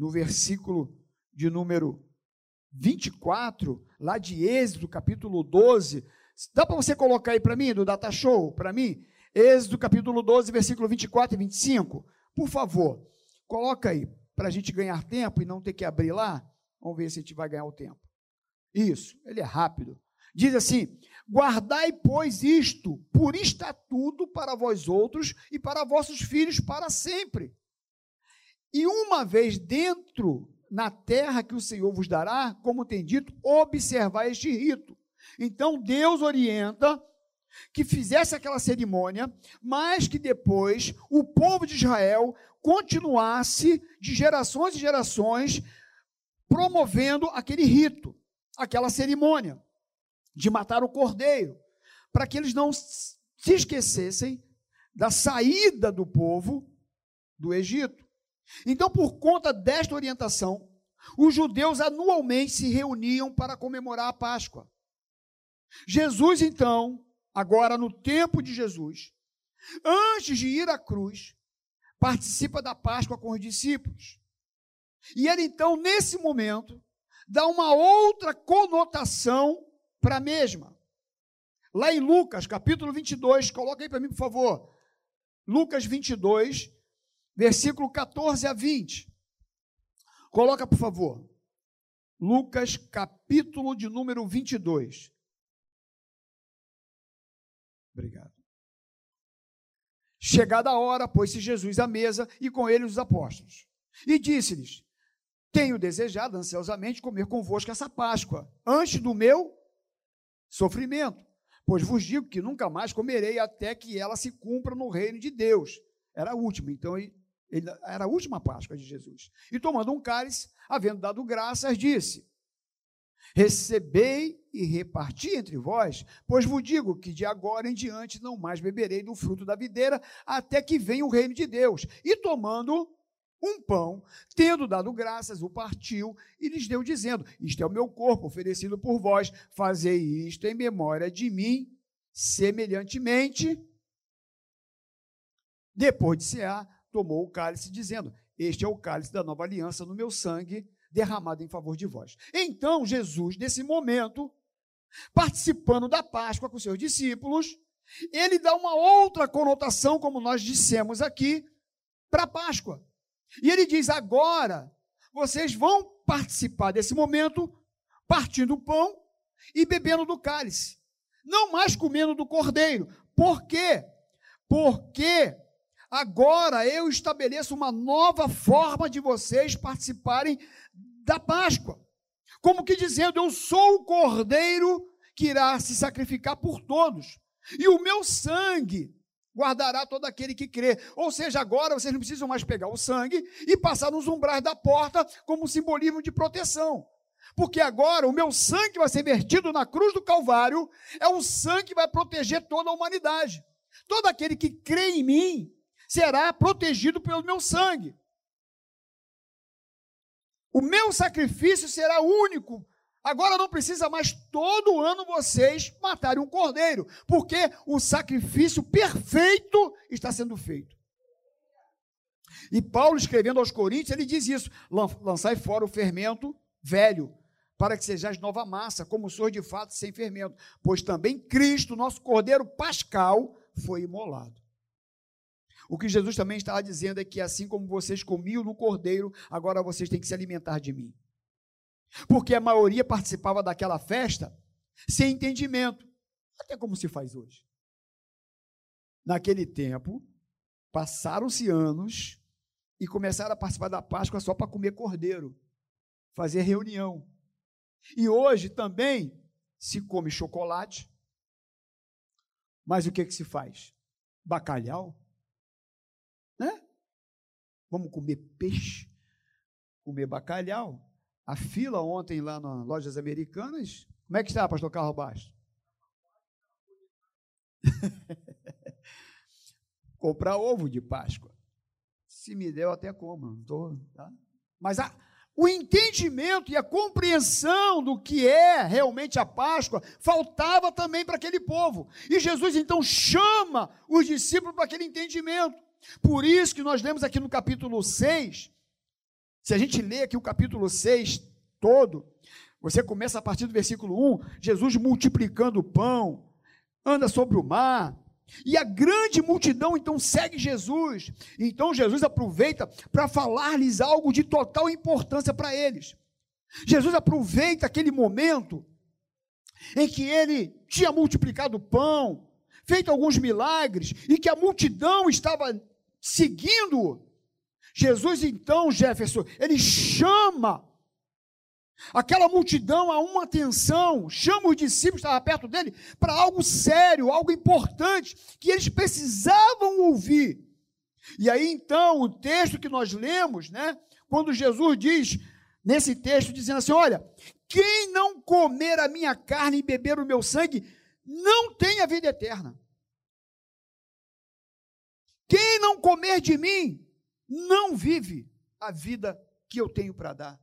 no versículo de número 24, lá de Êxodo, capítulo 12. Dá para você colocar aí para mim, do Data Show, para mim? Êxodo, capítulo 12, versículo 24 e 25. Por favor, coloca aí, para a gente ganhar tempo e não ter que abrir lá. Vamos ver se a gente vai ganhar o tempo. Isso, ele é rápido. Diz assim: Guardai, pois, isto por estatuto para vós outros e para vossos filhos para sempre. E uma vez dentro na terra que o Senhor vos dará, como tem dito, observar este rito. Então Deus orienta que fizesse aquela cerimônia, mas que depois o povo de Israel continuasse de gerações e gerações promovendo aquele rito, aquela cerimônia de matar o cordeiro, para que eles não se esquecessem da saída do povo do Egito. Então, por conta desta orientação, os judeus anualmente se reuniam para comemorar a Páscoa. Jesus, então, agora no tempo de Jesus, antes de ir à cruz, participa da Páscoa com os discípulos. E ele, então, nesse momento, dá uma outra conotação para a mesma. Lá em Lucas, capítulo 22, coloca aí para mim, por favor. Lucas 22, versículo 14 a 20. Coloca, por favor. Lucas, capítulo de número 22. Obrigado. Chegada a hora, pôs-se Jesus à mesa e com ele os apóstolos. E disse-lhes: Tenho desejado ansiosamente comer convosco essa Páscoa, antes do meu sofrimento. Pois vos digo que nunca mais comerei até que ela se cumpra no reino de Deus. Era a última, então ele, era a última Páscoa de Jesus. E tomando um cálice, havendo dado graças, disse: Recebei e reparti entre vós, pois vos digo que de agora em diante não mais beberei do fruto da videira, até que venha o reino de Deus. E tomando um pão, tendo dado graças, o partiu e lhes deu, dizendo: Isto é o meu corpo oferecido por vós, fazei isto em memória de mim, semelhantemente. Depois de cear, tomou o cálice, dizendo: Este é o cálice da nova aliança no meu sangue, derramado em favor de vós. Então, Jesus, nesse momento, participando da Páscoa com seus discípulos, ele dá uma outra conotação, como nós dissemos aqui, para a Páscoa. E ele diz: agora vocês vão participar desse momento partindo o pão e bebendo do cálice, não mais comendo do cordeiro. Por quê? Porque Agora eu estabeleço uma nova forma de vocês participarem da Páscoa. Como que dizendo, eu sou o cordeiro que irá se sacrificar por todos. E o meu sangue guardará todo aquele que crê. Ou seja, agora vocês não precisam mais pegar o sangue e passar nos umbrais da porta como simbolismo de proteção. Porque agora o meu sangue vai ser vertido na cruz do Calvário, é o sangue que vai proteger toda a humanidade. Todo aquele que crê em mim será protegido pelo meu sangue. O meu sacrifício será único. Agora não precisa mais todo ano vocês matarem um cordeiro, porque o sacrifício perfeito está sendo feito. E Paulo, escrevendo aos Coríntios, ele diz isso: lançai fora o fermento velho, para que sejais nova massa, como sois de fato sem fermento, pois também Cristo, nosso cordeiro pascal, foi imolado. O que Jesus também estava dizendo é que assim como vocês comiam no cordeiro, agora vocês têm que se alimentar de mim. Porque a maioria participava daquela festa sem entendimento, até como se faz hoje. Naquele tempo, passaram-se anos e começaram a participar da Páscoa só para comer cordeiro, fazer reunião. E hoje também se come chocolate, mas o que, que se faz? Bacalhau? Vamos comer peixe, comer bacalhau. A fila ontem lá nas lojas americanas, como é que está, pastor Carlos Bastos? Comprar ovo de Páscoa. Se me der, eu até como. Não tô, tá? Mas a, o entendimento e a compreensão do que é realmente a Páscoa faltava também para aquele povo. E Jesus então chama os discípulos para aquele entendimento. Por isso que nós lemos aqui no capítulo 6, Se a gente lê aqui o capítulo 6 todo, você começa a partir do versículo 1, Jesus multiplicando o pão, anda sobre o mar, e a grande multidão então segue Jesus. Então Jesus aproveita para falar-lhes algo de total importância para eles. Jesus aproveita aquele momento em que ele tinha multiplicado o pão, feito alguns milagres e que a multidão estava seguindo. Jesus então, Jefferson, ele chama aquela multidão a uma atenção, chama os discípulos que estavam perto dele para algo sério, algo importante, que eles precisavam ouvir. E aí então, o texto que nós lemos, né, quando Jesus diz, nesse texto, dizendo assim: Olha, quem não comer a minha carne e beber o meu sangue, não tem a vida eterna. Quem não comer de mim, não vive a vida que eu tenho para dar.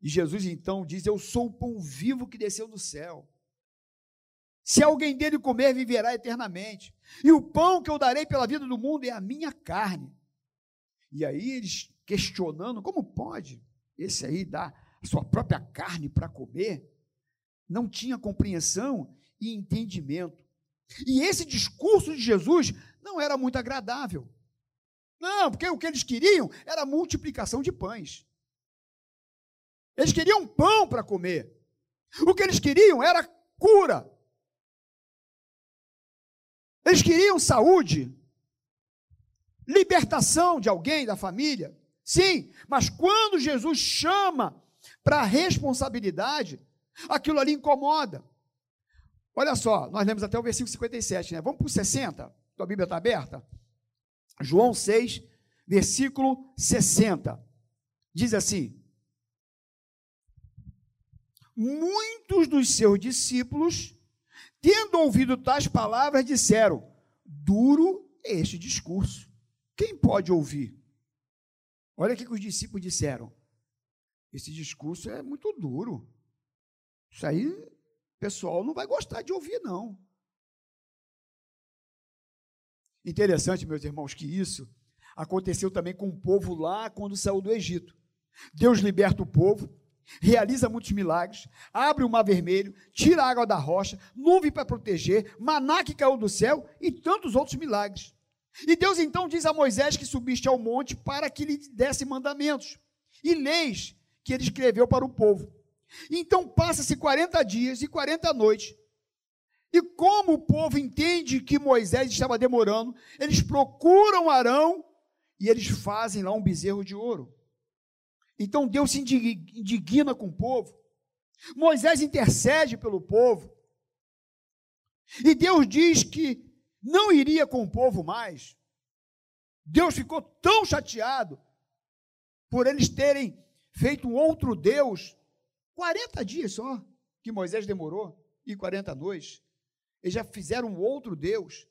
E Jesus então diz: Eu sou o pão vivo que desceu do céu. Se alguém dele comer, viverá eternamente. E o pão que eu darei pela vida do mundo é a minha carne. E aí eles questionando: como pode esse aí dar a sua própria carne para comer? Não tinha compreensão e entendimento. E esse discurso de Jesus não era muito agradável. Não, porque o que eles queriam era multiplicação de pães. Eles queriam pão para comer. O que eles queriam era cura. Eles queriam saúde, libertação de alguém, da família. Sim, mas quando Jesus chama para a responsabilidade, aquilo ali incomoda. Olha só, nós lemos até o versículo 57, né? Vamos para o 60? Tua Bíblia está aberta? João 6, versículo 60. Diz assim: muitos dos seus discípulos, tendo ouvido tais palavras, disseram: Duro é este discurso. Quem pode ouvir? Olha o que os discípulos disseram. Esse discurso é muito duro. Isso aí pessoal não vai gostar de ouvir, não. Interessante, meus irmãos, que isso aconteceu também com o povo lá quando saiu do Egito. Deus liberta o povo, realiza muitos milagres, abre o mar vermelho, tira a água da rocha, nuvem para proteger, maná que caiu do céu e tantos outros milagres. E Deus então diz a Moisés que subiste ao monte para que lhe desse mandamentos e leis que ele escreveu para o povo. Então passa-se 40 dias e 40 noites. E como o povo entende que Moisés estava demorando, eles procuram Arão e eles fazem lá um bezerro de ouro. Então Deus se indigna com o povo. Moisés intercede pelo povo. E Deus diz que não iria com o povo mais. Deus ficou tão chateado por eles terem feito um outro Deus. 40 dias só que Moisés demorou e 40 noites. Eles já fizeram um outro Deus.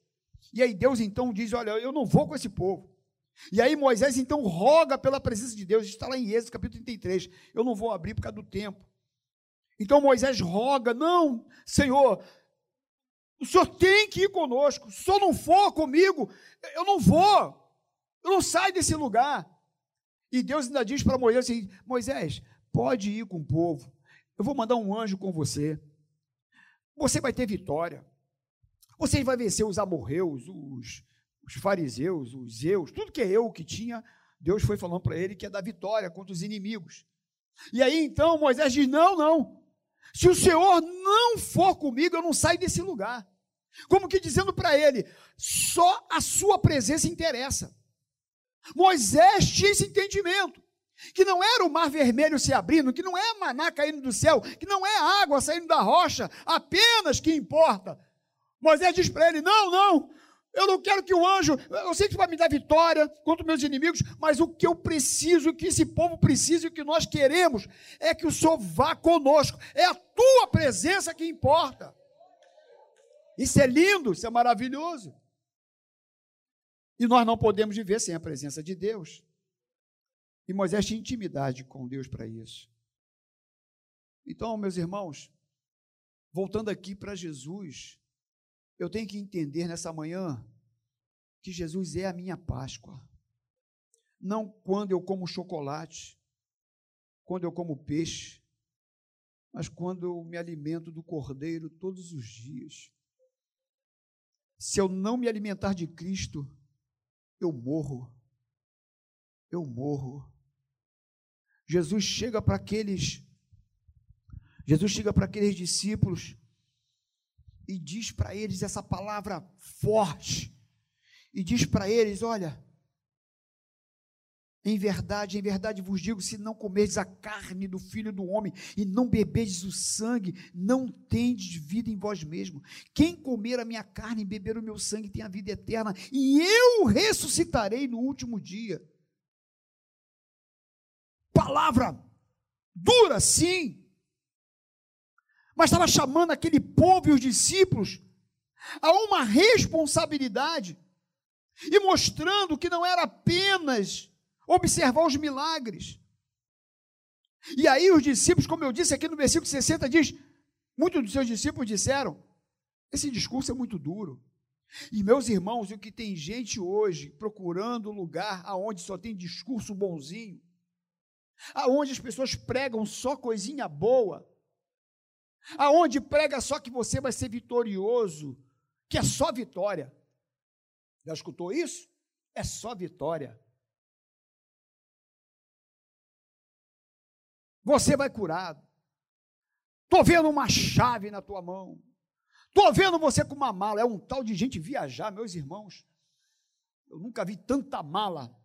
E aí Deus então diz: Olha, eu não vou com esse povo. E aí Moisés então roga pela presença de Deus, está lá em Êxodo capítulo 33. Eu não vou abrir por causa do tempo. Então Moisés roga: Não, Senhor, o Senhor tem que ir conosco. Se o Senhor não for comigo, eu não vou. Eu não saio desse lugar. E Deus ainda diz para Moisés assim: Moisés, pode ir com o povo. Eu vou mandar um anjo com você. Você vai ter vitória. Você vai vencer os amorreus, os, os fariseus, os zeus, tudo que é eu que tinha, Deus foi falando para ele que é da vitória contra os inimigos. E aí então Moisés diz: Não, não. Se o Senhor não for comigo, eu não saio desse lugar. Como que dizendo para ele: só a sua presença interessa. Moisés tinha esse entendimento. Que não era o mar vermelho se abrindo, que não é maná caindo do céu, que não é água saindo da rocha, apenas que importa. Moisés diz para ele: Não, não, eu não quero que o anjo, eu sei que vai me dar vitória contra meus inimigos, mas o que eu preciso, o que esse povo precisa e o que nós queremos é que o Senhor vá conosco. É a tua presença que importa. Isso é lindo, isso é maravilhoso. E nós não podemos viver sem a presença de Deus. E Moisés tinha intimidade com Deus para isso. Então, meus irmãos, voltando aqui para Jesus, eu tenho que entender nessa manhã que Jesus é a minha Páscoa. não quando eu como chocolate, quando eu como peixe, mas quando eu me alimento do cordeiro todos os dias. Se eu não me alimentar de Cristo, eu morro. Eu morro. Jesus chega para aqueles Jesus chega para aqueles discípulos e diz para eles essa palavra forte. E diz para eles: Olha, em verdade, em verdade vos digo: se não comerdes a carne do filho do homem e não beberdes o sangue, não tendes vida em vós mesmo. Quem comer a minha carne e beber o meu sangue tem a vida eterna, e eu ressuscitarei no último dia. Palavra dura, sim, mas estava chamando aquele povo e os discípulos a uma responsabilidade e mostrando que não era apenas observar os milagres. E aí os discípulos, como eu disse aqui no versículo 60, diz: muitos dos seus discípulos disseram: esse discurso é muito duro. E meus irmãos, o que tem gente hoje procurando lugar aonde só tem discurso bonzinho, aonde as pessoas pregam só coisinha boa, aonde prega só que você vai ser vitorioso, que é só vitória. Já escutou isso? É só vitória. Você vai curado. Estou vendo uma chave na tua mão. Estou vendo você com uma mala. É um tal de gente viajar, meus irmãos. Eu nunca vi tanta mala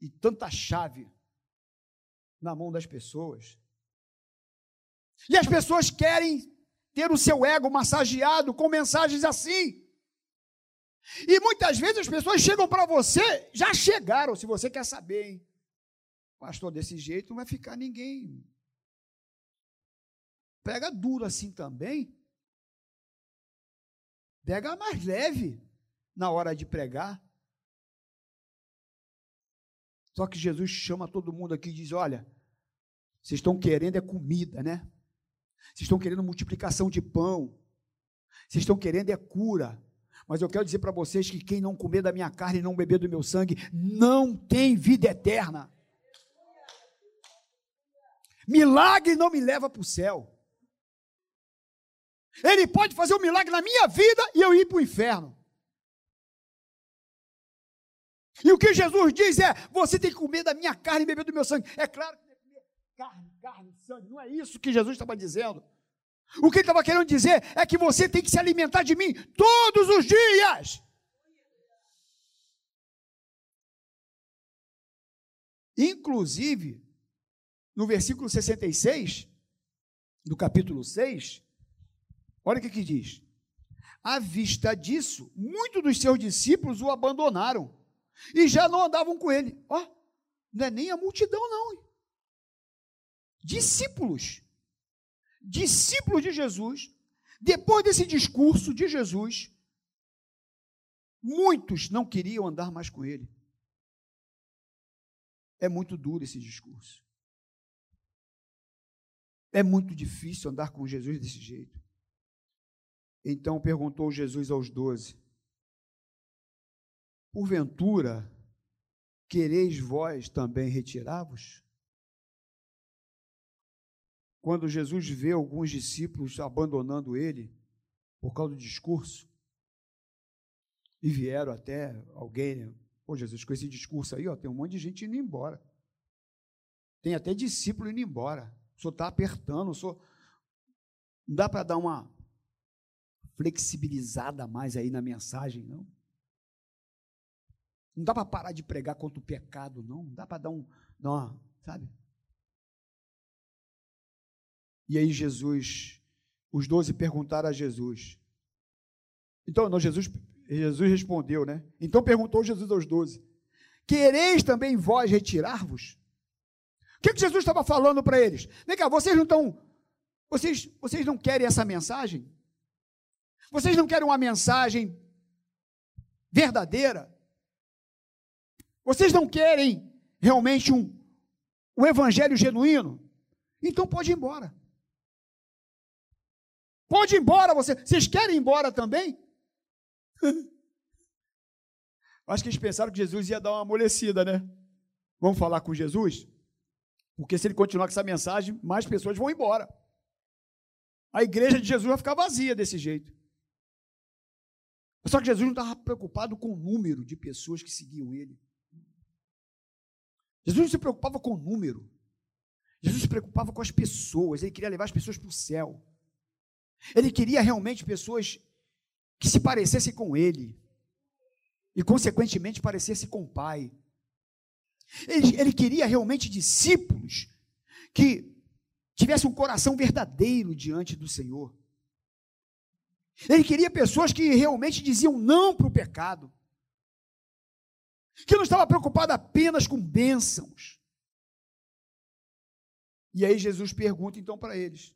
e tanta chave na mão das pessoas. E as pessoas querem ter o seu ego massageado com mensagens assim. E muitas vezes as pessoas chegam para você, já chegaram, se você quer saber, hein? Pastor, desse jeito não vai ficar ninguém. Pega duro assim também. Pega mais leve na hora de pregar. Só que Jesus chama todo mundo aqui e diz: Olha, vocês estão querendo é comida, né? Vocês estão querendo multiplicação de pão. Vocês estão querendo é cura. Mas eu quero dizer para vocês que quem não comer da minha carne e não beber do meu sangue não tem vida eterna. Milagre não me leva para o céu. Ele pode fazer um milagre na minha vida e eu ir para o inferno. E o que Jesus diz é: você tem que comer da minha carne e beber do meu sangue. É claro que tem que comer carne, carne, sangue. Não é isso que Jesus estava dizendo. O que ele estava querendo dizer é que você tem que se alimentar de mim todos os dias. Inclusive, no versículo 66, do capítulo 6, olha o que, que diz. À vista disso, muitos dos seus discípulos o abandonaram e já não andavam com ele. Ó, não é nem a multidão, não. Discípulos discípulos de Jesus, depois desse discurso de Jesus, muitos não queriam andar mais com ele. É muito duro esse discurso. É muito difícil andar com Jesus desse jeito. Então perguntou Jesus aos doze: Porventura, quereis vós também retirar-vos? Quando Jesus vê alguns discípulos abandonando ele por causa do discurso, e vieram até alguém, pô, Jesus, com esse discurso aí, ó, tem um monte de gente indo embora. Tem até discípulo indo embora. O senhor está apertando, o senhor. Não dá para dar uma flexibilizada mais aí na mensagem, não. Não dá para parar de pregar contra o pecado, não. Não dá para dar um. Dar uma, sabe? E aí Jesus, os doze perguntaram a Jesus. Então, não, Jesus, Jesus respondeu, né? Então perguntou Jesus aos doze: Quereis também vós retirar-vos? O que, que Jesus estava falando para eles? Vem cá, vocês não estão. Vocês, vocês não querem essa mensagem? Vocês não querem uma mensagem verdadeira? Vocês não querem realmente um, um evangelho genuíno? Então pode ir embora. Pode ir embora você. Vocês querem ir embora também? Acho que eles pensaram que Jesus ia dar uma amolecida, né? Vamos falar com Jesus? Porque se ele continuar com essa mensagem, mais pessoas vão embora. A igreja de Jesus vai ficar vazia desse jeito. Só que Jesus não estava preocupado com o número de pessoas que seguiam ele. Jesus não se preocupava com o número. Jesus se preocupava com as pessoas. Ele queria levar as pessoas para o céu. Ele queria realmente pessoas que se parecessem com ele. E, consequentemente, parecessem com o Pai. Ele, ele queria realmente discípulos que tivessem um coração verdadeiro diante do Senhor. Ele queria pessoas que realmente diziam não para o pecado, que não estava preocupado apenas com bênçãos. E aí Jesus pergunta então para eles: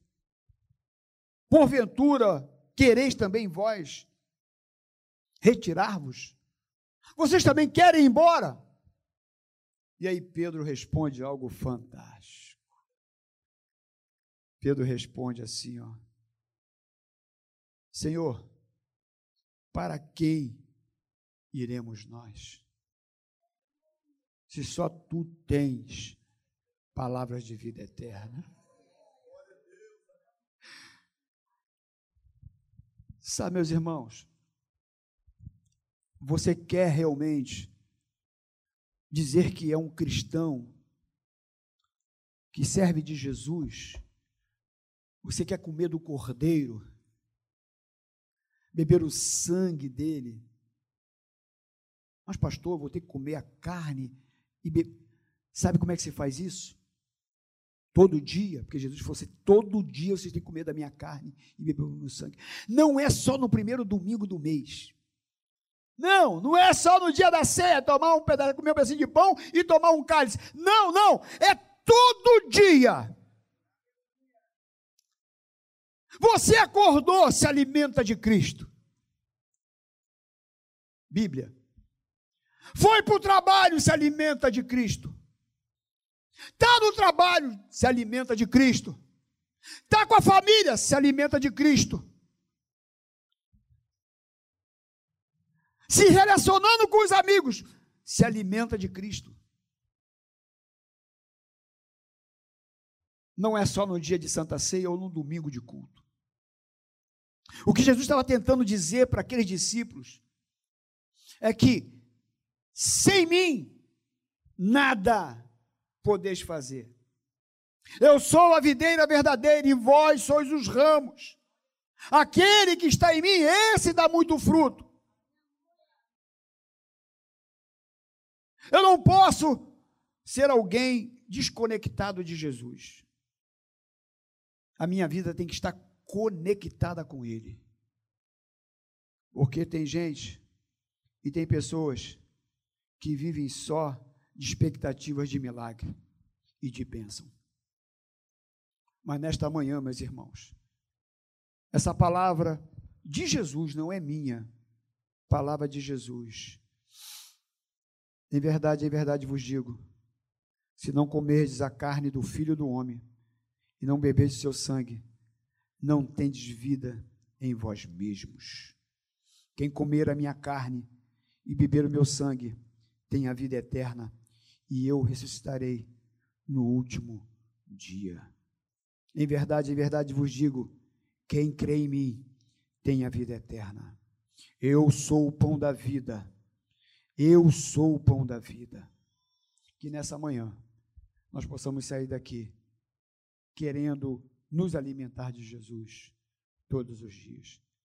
Porventura quereis também vós retirar-vos? Vocês também querem ir embora? E aí Pedro responde algo fantástico. Pedro responde assim, ó: Senhor, para quem iremos nós? Se só tu tens palavras de vida eterna. Sabe, meus irmãos, você quer realmente dizer que é um cristão que serve de Jesus? Você quer comer do cordeiro? beber o sangue dele. Mas, pastor, vou ter que comer a carne e beber. Sabe como é que se faz isso? Todo dia, porque Jesus falou assim: todo dia vocês têm que comer da minha carne e beber do meu sangue. Não é só no primeiro domingo do mês. Não, não é só no dia da ceia tomar um pedaço, comer um pedacinho de pão e tomar um cálice. Não, não, é todo dia. Você acordou, se alimenta de Cristo. Bíblia. Foi para o trabalho, se alimenta de Cristo. Está no trabalho, se alimenta de Cristo. Está com a família, se alimenta de Cristo. Se relacionando com os amigos, se alimenta de Cristo. Não é só no dia de Santa Ceia ou no domingo de culto. O que Jesus estava tentando dizer para aqueles discípulos é que sem mim nada podeis fazer. Eu sou a videira verdadeira e vós sois os ramos. Aquele que está em mim, esse dá muito fruto. Eu não posso ser alguém desconectado de Jesus. A minha vida tem que estar conectada com Ele. Porque tem gente e tem pessoas que vivem só de expectativas de milagre e de bênção. Mas nesta manhã, meus irmãos, essa palavra de Jesus não é minha, palavra de Jesus. Em verdade, em verdade vos digo: se não comerdes a carne do filho do homem e não beberdes seu sangue, não tendes vida em vós mesmos. Quem comer a minha carne e beber o meu sangue tem a vida eterna, e eu ressuscitarei no último dia. Em verdade, em verdade vos digo: quem crê em mim tem a vida eterna. Eu sou o pão da vida. Eu sou o pão da vida. Que nessa manhã nós possamos sair daqui querendo nos alimentar de Jesus todos os dias.